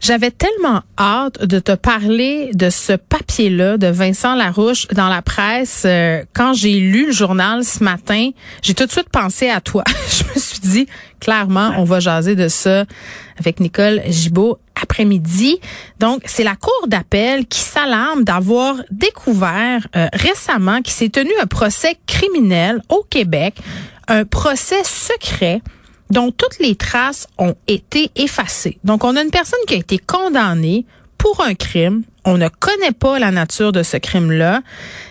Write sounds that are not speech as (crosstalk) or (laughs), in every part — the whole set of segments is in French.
J'avais tellement hâte de te parler de ce papier-là de Vincent Larouche dans la presse. Euh, quand j'ai lu le journal ce matin, j'ai tout de suite pensé à toi. (laughs) Je me suis dit, clairement, on va jaser de ça avec Nicole Gibault après-midi. Donc, c'est la Cour d'appel qui s'alarme d'avoir découvert euh, récemment qu'il s'est tenu un procès criminel au Québec, un procès secret dont toutes les traces ont été effacées. Donc, on a une personne qui a été condamnée pour un crime. On ne connaît pas la nature de ce crime-là.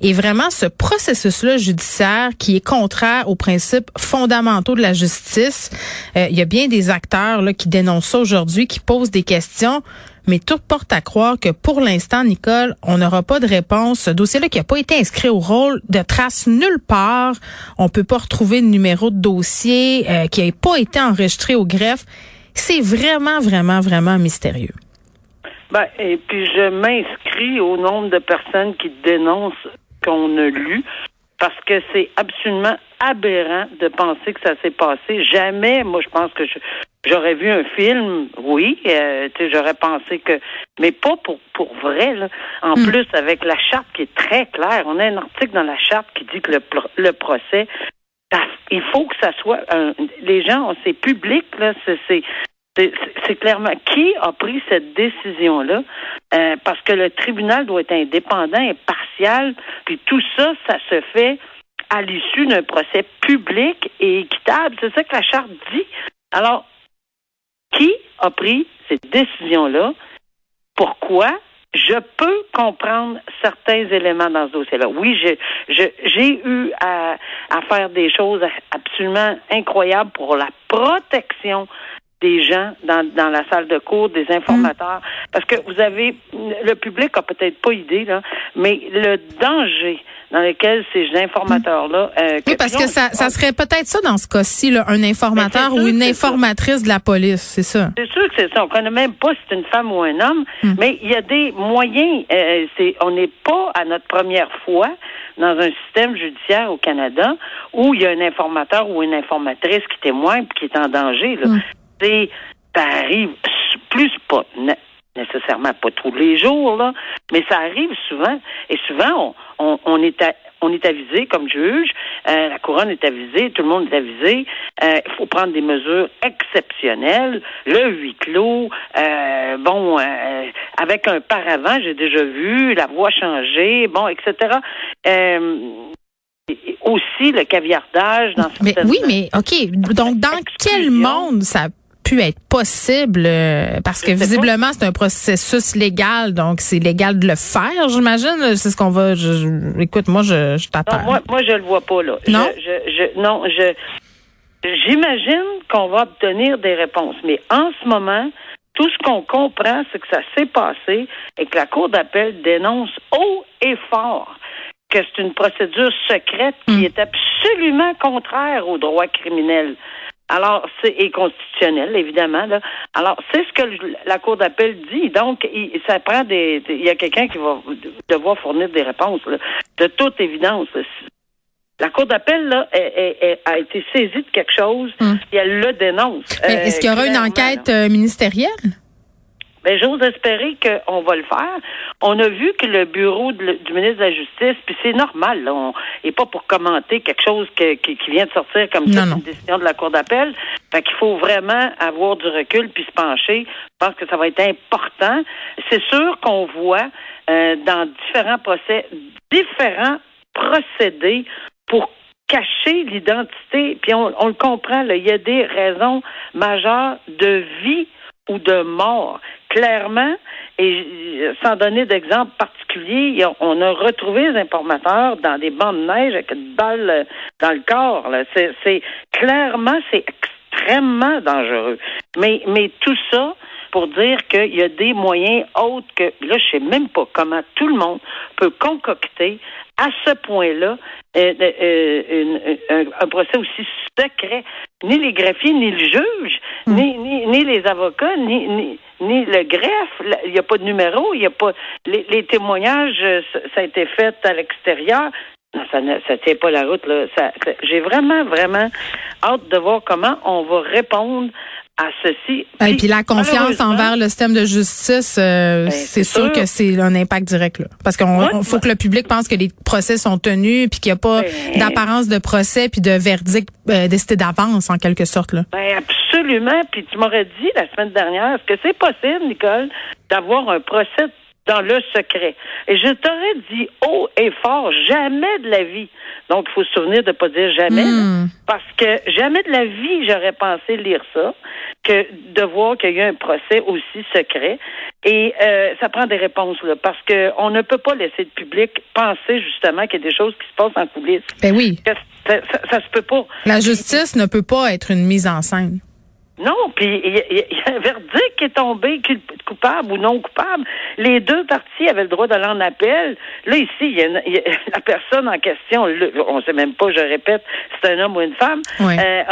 Et vraiment, ce processus-là judiciaire qui est contraire aux principes fondamentaux de la justice, euh, il y a bien des acteurs là, qui dénoncent ça aujourd'hui, qui posent des questions. Mais tout porte à croire que pour l'instant, Nicole, on n'aura pas de réponse. Ce dossier-là qui n'a pas été inscrit au rôle de trace nulle part. On peut pas retrouver de numéro de dossier euh, qui n'a pas été enregistré au greffe. C'est vraiment, vraiment, vraiment mystérieux. Ben, et puis je m'inscris au nombre de personnes qui dénoncent qu'on a lu parce que c'est absolument aberrant de penser que ça s'est passé. Jamais, moi, je pense que j'aurais vu un film, oui, euh, j'aurais pensé que, mais pas pour pour vrai. Là. En Hmm. plus, avec la charte qui est très claire, on a un article dans la charte qui dit que le, le procès, ça- il faut que ça soit, un- les gens, c'est public là, c'est c'est- clairement qui a pris cette décision-là, euh, parce que le tribunal doit être indépendant, impartial, puis tout ça, ça se fait à l'issue d'un procès public et équitable. C'est ça que la charte dit. Alors, qui a pris cette décision-là? Pourquoi? Je peux comprendre certains éléments dans ce dossier-là. Oui, j'ai eu à faire des choses absolument incroyables pour la protection des gens dans, dans la salle de cours, des informateurs, parce que vous avez, le public a peut-être pas idée, là, mais le danger dans lequel ces informateurs-là... euh, Oui, parce que ça, ça serait peut-être ça dans ce cas-ci, là, un informateur ou une ça. informatrice de la police, c'est ça. C'est sûr que c'est ça. On connaît même pas si c'est une femme ou un homme, mais il y a des moyens. euh, c'est, on n'est pas à notre première fois dans un système judiciaire au Canada où il y a un informateur ou une informatrice qui témoigne puis qui est en danger. Là. Ça arrive plus pas nécessairement pas tous les jours là, mais ça arrive souvent. Et souvent on, on, on est à- on est avisé comme juge, euh, la couronne est avisée, tout le monde est avisé. Euh, Il faut prendre des mesures exceptionnelles, le huis clos. euh, bon, euh, avec un paravent, j'ai déjà vu la voix changer, bon, etc. Euh, et aussi le caviardage dans Mais certaines- oui, mais OK. Donc, dans quel monde ça pu être possible? euh, parce que visiblement, c'est un processus légal, donc c'est légal de le faire, j'imagine. C'est ce qu'on va. je- je- écoute, moi, je, t'attends. moi, moi, je le vois pas, là. Non? Je, je, je- non, je, j'imagine qu'on va obtenir des réponses. Mais en ce moment, tout ce qu'on comprend, c'est que ça s'est passé et que la Cour d'appel dénonce haut et fort que c'est une procédure secrète qui Mm. est absolument contraire au droit criminel. Alors, c'est et constitutionnel, évidemment. Là. Alors, c'est ce que la Cour d'appel dit. Donc, il, ça prend des. Il y a quelqu'un qui va devoir fournir des réponses, là, de toute évidence. La Cour d'appel là, a été saisie de quelque chose Hum. et elle le dénonce. Mais Euh, Est-ce qu'il y aura une clairement, enquête là. euh, ministérielle? Ben, j'ose espérer qu'on va le faire. On a vu que le bureau de du ministre de la Justice, puis c'est normal, là, on n'est pas pour commenter quelque chose que- qui, qui vient de sortir comme ça, Non, une décision de la Cour d'appel. Fait qu'il faut vraiment avoir du recul puis se pencher. Je pense que ça va être important. C'est sûr qu'on voit euh, dans différents procès, différents procédés pour cacher l'identité, puis on, le comprend, là, il y a des raisons majeures de vie ou de mort. Clairement, et sans donner d'exemple particulier, on a retrouvé les informateurs dans des bancs de neige avec une balle euh, dans le corps. C'est clairement, c'est extrêmement dangereux. Mais, mais tout ça, pour dire qu'il y a des moyens autres que là, je sais même pas comment tout le monde peut concocter à ce point-là euh, euh, euh, un, procès aussi secret. Ni les greffiers, ni le juge, hmm. ni, ni, les avocats, ni, ni, ni le greffe. Il n'y a pas de numéro, il n'y a pas les, les témoignages, ça, a été fait à l'extérieur. Non, ça ne ça tient pas la route. Là. j'ai vraiment, vraiment hâte de voir comment on va répondre à ceci. Et puis, la confiance envers le système de justice, euh, ben, c'est sûr, que c'est un impact direct là, parce qu'on faut que le public pense que les procès sont tenus, puis qu'il n'y a pas ben, d'apparence de procès puis de verdict euh, décidé d'avance en quelque sorte là. Ben absolument. Puis tu m'aurais dit la semaine dernière, est-ce que c'est possible, Nicole, d'avoir un procès dans le secret. Et je t'aurais dit haut et fort, jamais de la vie. Donc, il faut se souvenir de ne pas dire jamais, hmm. parce que jamais de la vie, j'aurais pensé lire ça, que de voir qu'il y a un procès aussi secret. Et euh, ça prend des réponses, là, parce qu'on ne peut pas laisser le public penser justement qu'il y a des choses qui se passent en coulisses. Ben oui. Ça, ça se peut pas. La justice ne peut pas être une mise en scène. Non, puis il y, a un verdict qui est tombé, coupable ou non coupable. Les deux parties avaient le droit d'aller en appel. Là, ici, il y, a, (laughs) la personne en question, on ne sait même pas, je répète, c'est un homme ou une femme, euh,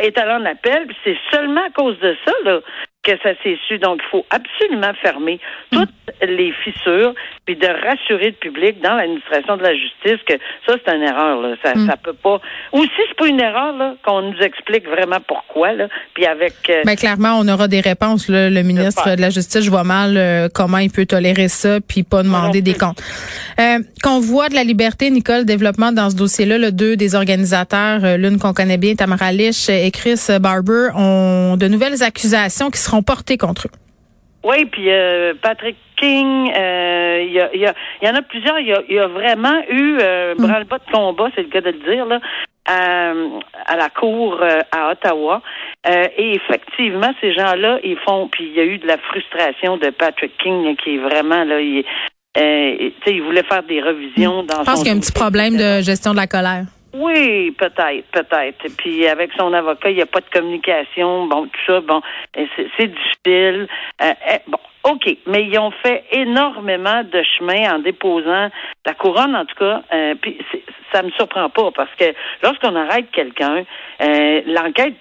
est allé en appel. C'est seulement à cause de ça là, que ça s'est su. Donc, il faut absolument fermer toutes les fissures puis de rassurer le public dans l'administration de la justice que ça, c'est une erreur. Là. Ça, mm. ça peut pas. Ou si c'est pas une erreur, là, qu'on nous explique vraiment pourquoi. Là, puis avec. Euh, ben, clairement, on aura des réponses. Là. Le ministre de la Justice, je vois mal euh, comment il peut tolérer ça puis pas demander des comptes. Euh, Convoi de la liberté, Nicole, développement dans ce dossier-là, le deux des organisateurs, euh, l'une qu'on connaît bien, Tamara Lich et Chris Barber, ont de nouvelles accusations qui seront portés contre eux. Oui, puis euh, Patrick King, euh, il y, en a plusieurs. Il y a, vraiment eu euh, mm. bras-le-bas de combat, c'est le cas de le dire, là, à, la cour à Ottawa. et effectivement, ces gens-là, ils font. Puis il y a eu de la frustration de Patrick King qui est vraiment là. Il, il voulait faire des revisions dans. Je pense qu'il y a un petit problème de gestion de la colère. Oui, peut-être, peut-être. Puis avec son avocat, il n'y a pas de communication. Bon, tout ça, bon, c'est difficile. Euh, eh, bon, OK, mais ils ont fait énormément de chemin en déposant la couronne, en tout cas. Euh, puis ça me surprend pas parce que lorsqu'on arrête quelqu'un, euh, l'enquête,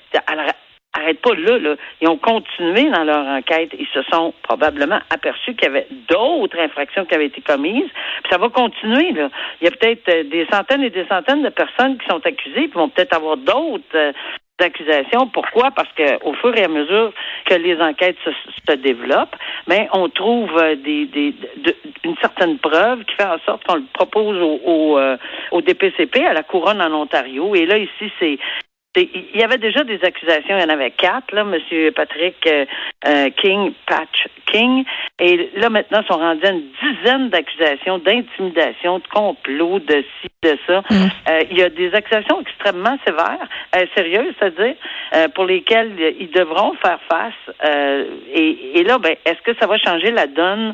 arrête pas là, là. Ils ont continué dans leur enquête. Ils se sont probablement aperçus qu'il y avait d'autres infractions qui avaient été commises. Puis ça va continuer, là. Il y a peut-être euh, des centaines et des centaines de personnes qui sont accusées, puis vont peut-être avoir d'autres euh, accusations. Pourquoi? Parce que au fur et à mesure que les enquêtes se, développent, mais on trouve euh, des, des une certaine preuve qui fait en sorte qu'on le propose au, au, au, DPCP à la couronne en Ontario. Et là ici, c'est il y avait déjà des accusations, il y en avait quatre, là, M. Patrick euh, euh, King, Patch King, et là maintenant sont rendus à une dizaine d'accusations d'intimidation, de complot, de ci, de ça. Mm. Euh, il y a des accusations extrêmement sévères, sérieuses, c'est-à-dire pour lesquelles ils devront faire face. Et, et, là, ben, est-ce que ça va changer la donne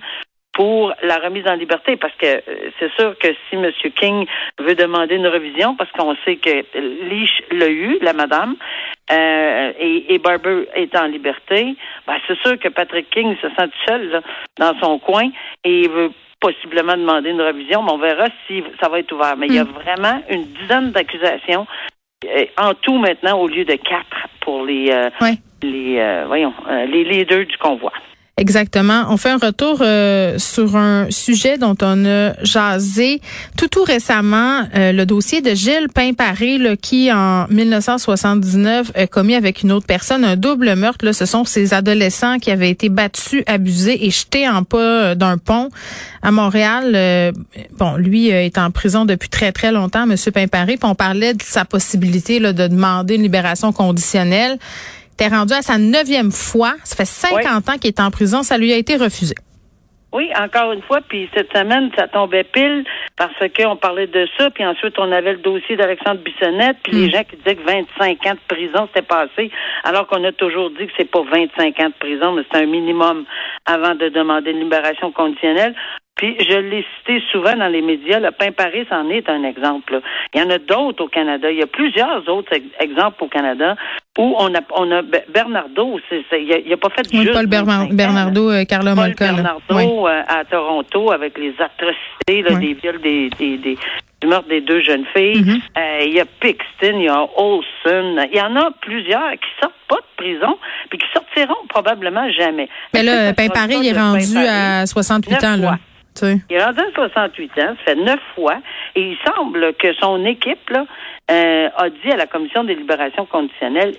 pour la remise en liberté parce que euh, c'est sûr que si M. King veut demander une révision parce qu'on sait que Leach l'a eu, la madame, euh, et, et, Barber est en liberté, ben c'est sûr que Patrick King se sent seul dans son coin et il veut possiblement demander une révision, mais on verra si ça va être ouvert. Mais il y a hmm. vraiment une dizaine d'accusations euh, en tout maintenant au lieu de quatre pour les les voyons les leaders du convoi. Exactement. On fait un retour euh, sur un sujet dont on a jasé tout tout récemment, euh, le dossier de Gilles Pimparé qui, en 1979, a commis avec une autre personne un double meurtre. Là, ce sont ces adolescents qui avaient été battus, abusés et jetés en pas euh, d'un pont à Montréal. bon, lui est en prison depuis très, très longtemps, Monsieur Pimparé. Puis on parlait de sa possibilité là, de demander une libération conditionnelle était rendu à sa neuvième fois. Ça fait 50 ans qu'il est en prison. Ça lui a été refusé. Oui, encore une fois, puis cette semaine, ça tombait pile parce qu'on parlait de ça, puis ensuite on avait le dossier d'Alexandre Bissonnette, puis les hmm. gens qui disaient que 25 ans de prison s'était passé, alors qu'on a toujours dit que c'est pas 25 ans de prison, mais c'est un minimum avant de demander une libération conditionnelle. Puis je l'ai cité souvent dans les médias, le pain Paris en est un exemple. Il y en a d'autres au Canada. Il y a plusieurs autres exemples au Canada où on a on a Bernardo, il n'a a pas fait oui, juste Paul Bernardo, euh, Carla Paul Bernardo euh, à Toronto avec les atrocités, là, des viols des, des, des du meurtre des deux jeunes filles. Mm-hmm. Euh, il y a Pixton, il y a Olson. Il y en a plusieurs qui sortent pas de prison, puis qui sortiront probablement jamais. Mais là, Pain Paris est rendu à 68 ans, là. Il est rendu à 68 ans, ça fait neuf fois, et il semble que son équipe euh, a dit à la commission des libérations conditionnelles,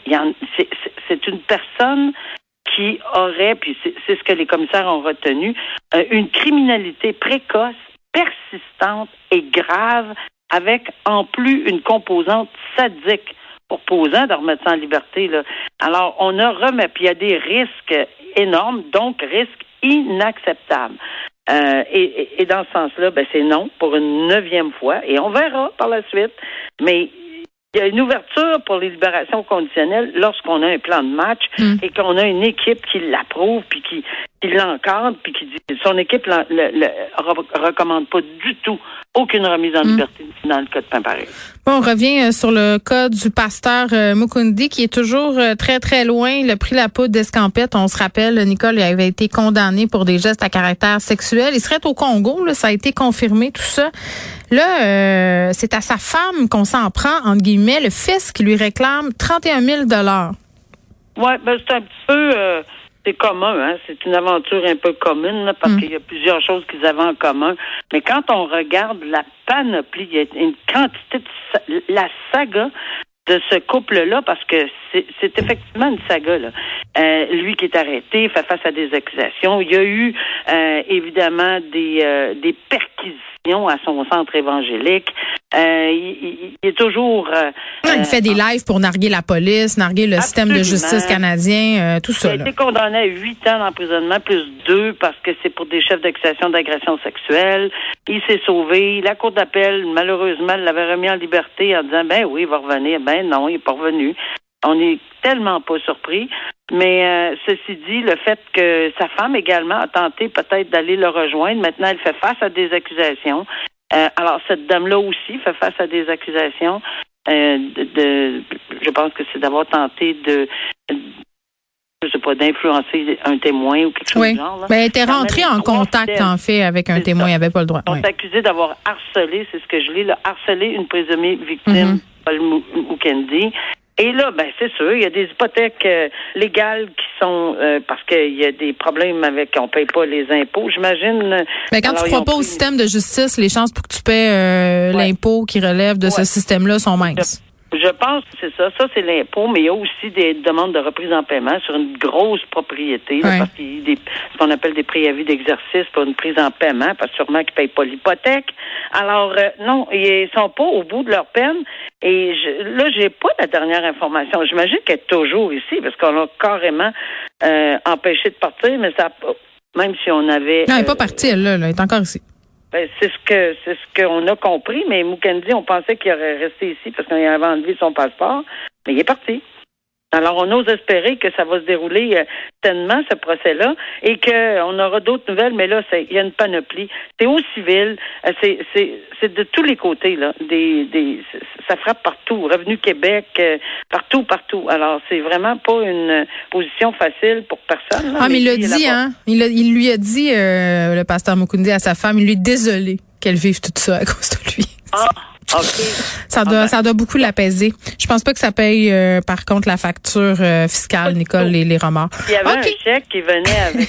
c'est une personne qui aurait, puis c'est ce que les commissaires ont retenu, euh, une criminalité précoce, persistante et grave, avec en plus une composante sadique proposant de remettre ça en liberté. Alors, on a remis, puis il y a des risques énormes, donc risques inacceptables. Euh, et, dans ce sens-là, ben, c'est non pour une neuvième fois, et on verra par la suite. Mais il y a une ouverture pour les libérations conditionnelles lorsqu'on a un plan de match hmm. et qu'on a une équipe qui l'approuve puis qui, qui l'encadre puis qui dit son équipe ne le, recommande pas du tout aucune remise en hmm. liberté dans le cas de Pain-Paris. Bon, on revient euh, sur le cas du pasteur euh, Mukundi qui est toujours euh, très très loin. Il a pris la poudre d'escampette. On se rappelle, Nicole il avait été condamné pour des gestes à caractère sexuel. Il serait au Congo, là, ça a été confirmé tout ça. Là, c'est à sa femme qu'on s'en prend entre guillemets, le fils qui lui réclame 31 000 dollars. Ouais, ben c'est un petit peu c'est commun, hein? c'est une aventure un peu commune parce mm. qu'il y a plusieurs choses qu'ils avaient en commun. Mais quand on regarde la panoplie, il y a une quantité de la saga de ce couple-là, parce que c'est effectivement une saga. Là. Euh, lui qui est arrêté fait face à des accusations. Il y a eu euh, évidemment des, euh, des perquisitions à son centre évangélique. Euh, il, est toujours. Euh, il fait des euh, lives pour narguer la police, narguer le système de justice canadien, tout ça. Il a été condamné à huit ans d'emprisonnement plus deux parce que c'est pour des chefs d'accusation d'agression sexuelle. Il s'est sauvé. La cour d'appel, malheureusement, l'avait remis en liberté en disant ben oui, il va revenir. Ben non, il n'est pas revenu. On est tellement pas surpris. Mais ceci dit, le fait que sa femme également a tenté peut-être d'aller le rejoindre, maintenant elle fait face à des accusations. Euh, alors, cette dame-là aussi fait face à des accusations. Euh, de, je pense que c'est d'avoir tenté de, je sais pas, d'influencer un témoin ou quelque chose du genre. Mais elle était rentrée en contact, en fait, avec un témoin. Elle n'avait pas le droit. On s'est accusé d'avoir harcelé, c'est ce que je lis, harcelé une présumée victime, mm-hmm. Paul Mukendi. Et là, ben c'est sûr, il y a des hypothèques euh, légales qui sont euh, parce qu'il y a des problèmes avec on paye pas les impôts, j'imagine. Mais quand tu crois pas au système de justice, les chances pour que tu paies euh, l'impôt qui relève de ce système-là sont minces. Je pense que c'est ça. Ça, c'est l'impôt, mais il y a aussi des demandes de reprise en paiement sur une grosse propriété, parce qu'il y a ce qu'on appelle des préavis d'exercice pour une prise en paiement, parce que sûrement qu'ils ne payent pas l'hypothèque. Alors, euh, non, ils sont pas au bout de leur peine. Et je, là, j'ai pas la dernière information. J'imagine qu'elle est toujours ici, parce qu'on l'a carrément euh, empêché de partir, mais ça même si on avait. Non, elle n'est pas euh, partie, elle, là, elle est encore ici. Ben, c'est ce que c'est ce qu'on a compris, mais Mukendi, on pensait qu'il aurait resté ici parce qu'on avait enlevé son passeport, mais il est parti. Alors, on ose espérer que ça va se dérouler euh, tellement, ce procès-là, et qu'on aura d'autres nouvelles, mais là, il y a une panoplie. C'est au civil, euh, c'est de tous les côtés, là. Des, des, ça frappe partout. Revenu Québec, euh, partout, partout. Alors, c'est vraiment pas une position facile pour personne. ah, mais, il l'a dit, hein? Il, il, lui a dit, le pasteur Mukundi, à sa femme, il lui est désolé qu'elle vive tout ça à cause de lui. Ah. Ça doit, ça doit beaucoup l'apaiser. Je pense pas que ça paye, euh, par contre, la facture euh, fiscale, Nicole, les, les remords. Il y avait un chèque qui venait avec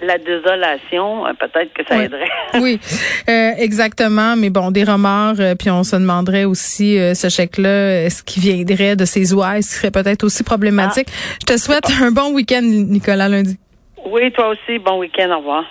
(laughs) la désolation. Euh, peut-être que ça aiderait. (laughs) oui, exactement. Mais bon, des remords. puis on se demanderait aussi, ce chèque-là, est-ce qu'il viendrait de ses ouailles? Ce serait peut-être aussi problématique? Ah. Je te souhaite un bon week-end, Nicolas, lundi. Oui, toi aussi. Bon week-end. Au revoir.